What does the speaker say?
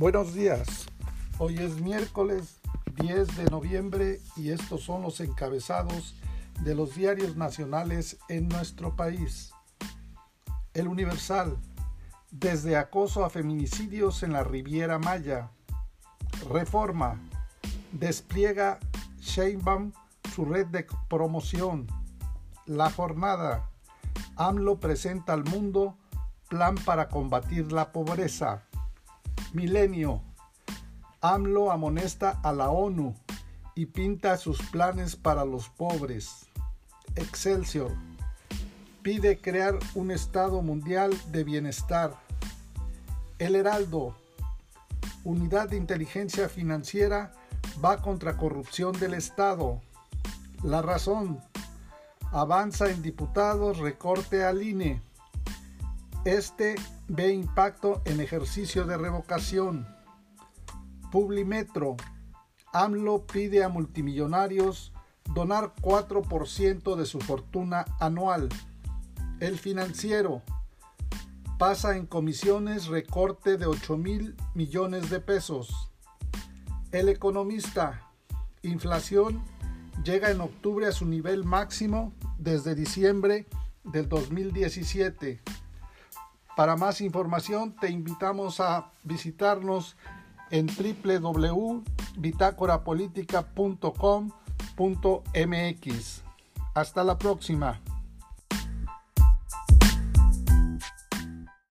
Buenos días. Hoy es miércoles 10 de noviembre y estos son los encabezados de los diarios nacionales en nuestro país. El Universal. Desde acoso a feminicidios en la Riviera Maya. Reforma. Despliega Sheinbaum su red de promoción. La jornada. AMLO presenta al mundo plan para combatir la pobreza. Milenio. AMLO amonesta a la ONU y pinta sus planes para los pobres. Excelsior. Pide crear un Estado mundial de bienestar. El Heraldo. Unidad de Inteligencia Financiera va contra corrupción del Estado. La razón. Avanza en diputados recorte al INE. Este ve impacto en ejercicio de revocación. Publimetro. AMLO pide a multimillonarios donar 4% de su fortuna anual. El financiero. Pasa en comisiones recorte de 8 mil millones de pesos. El economista. Inflación llega en octubre a su nivel máximo desde diciembre del 2017. Para más información te invitamos a visitarnos en www.bitácorapolítica.com.mx. Hasta la próxima.